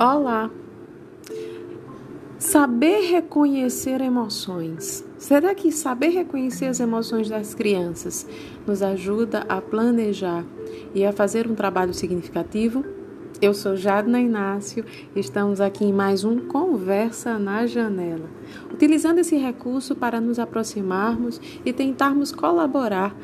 Olá! Saber reconhecer emoções. Será que saber reconhecer as emoções das crianças nos ajuda a planejar e a fazer um trabalho significativo? Eu sou Jadna Inácio e estamos aqui em mais um Conversa na Janela, utilizando esse recurso para nos aproximarmos e tentarmos colaborar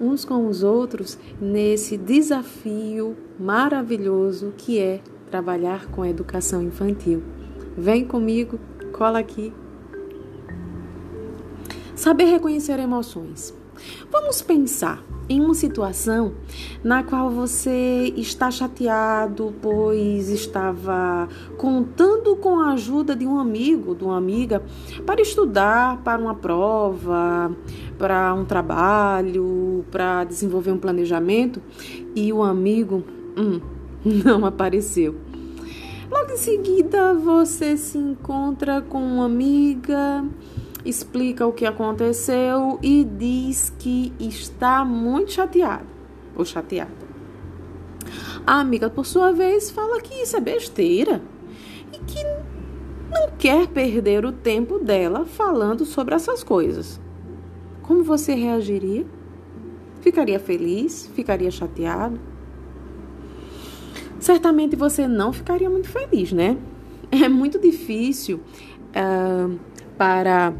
uns com os outros nesse desafio maravilhoso que é trabalhar com a educação infantil. Vem comigo, cola aqui. Saber reconhecer emoções. Vamos pensar em uma situação na qual você está chateado, pois estava contando com a ajuda de um amigo, de uma amiga, para estudar para uma prova, para um trabalho, para desenvolver um planejamento, e o amigo hum, não apareceu. Logo em seguida, você se encontra com uma amiga, explica o que aconteceu e diz que está muito chateada ou chateada. A amiga, por sua vez, fala que isso é besteira e que não quer perder o tempo dela falando sobre essas coisas. Como você reagiria? Ficaria feliz? Ficaria chateado? Certamente você não ficaria muito feliz, né? É muito difícil uh, para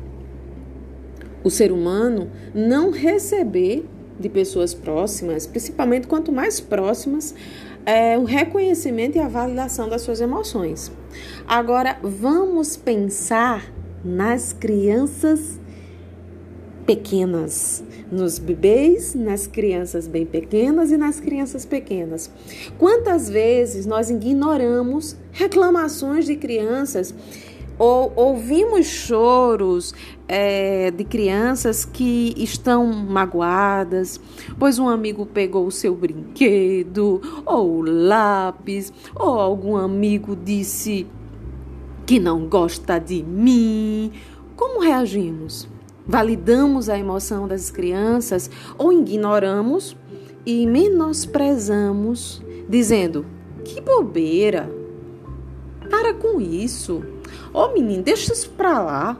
o ser humano não receber de pessoas próximas, principalmente quanto mais próximas, é, o reconhecimento e a validação das suas emoções. Agora, vamos pensar nas crianças pequenas, nos bebês, nas crianças bem pequenas e nas crianças pequenas. Quantas vezes nós ignoramos reclamações de crianças ou ouvimos choros é, de crianças que estão magoadas, pois um amigo pegou o seu brinquedo, ou lápis, ou algum amigo disse que não gosta de mim. Como reagimos? Validamos a emoção das crianças ou ignoramos e menosprezamos, dizendo: que bobeira, para com isso, ô oh, menino, deixa isso pra lá.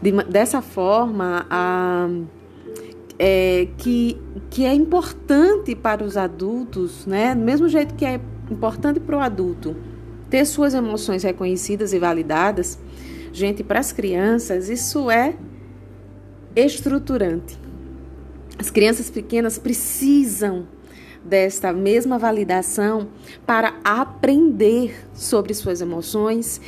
De, dessa forma, a, é, que, que é importante para os adultos, né? Do mesmo jeito que é importante para o adulto ter suas emoções reconhecidas e validadas, Gente, para as crianças, isso é estruturante. As crianças pequenas precisam desta mesma validação para aprender sobre suas emoções,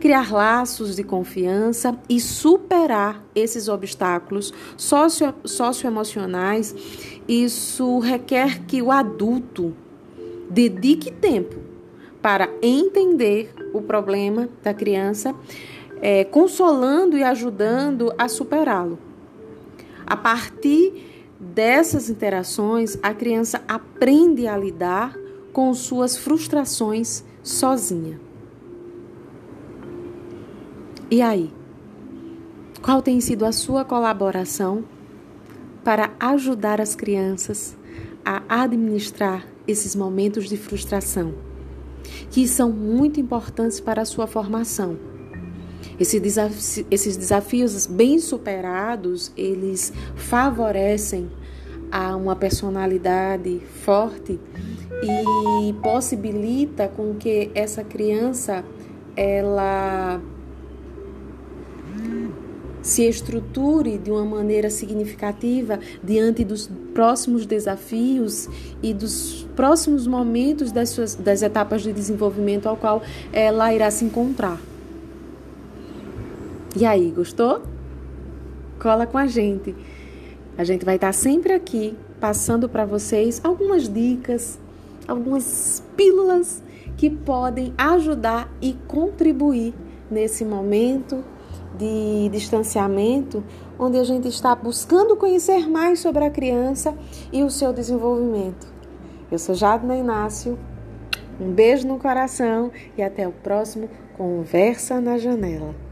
criar laços de confiança e superar esses obstáculos socio, socioemocionais. Isso requer que o adulto dedique tempo para entender o problema da criança é, consolando e ajudando a superá-lo. A partir dessas interações, a criança aprende a lidar com suas frustrações sozinha. E aí? Qual tem sido a sua colaboração para ajudar as crianças a administrar esses momentos de frustração, que são muito importantes para a sua formação? Esse esses desafios bem superados, eles favorecem a uma personalidade forte e possibilita com que essa criança ela se estruture de uma maneira significativa diante dos próximos desafios e dos próximos momentos das, suas, das etapas de desenvolvimento ao qual ela irá se encontrar. E aí, gostou? Cola com a gente. A gente vai estar sempre aqui passando para vocês algumas dicas, algumas pílulas que podem ajudar e contribuir nesse momento de distanciamento, onde a gente está buscando conhecer mais sobre a criança e o seu desenvolvimento. Eu sou Jadna Inácio, um beijo no coração e até o próximo Conversa na Janela.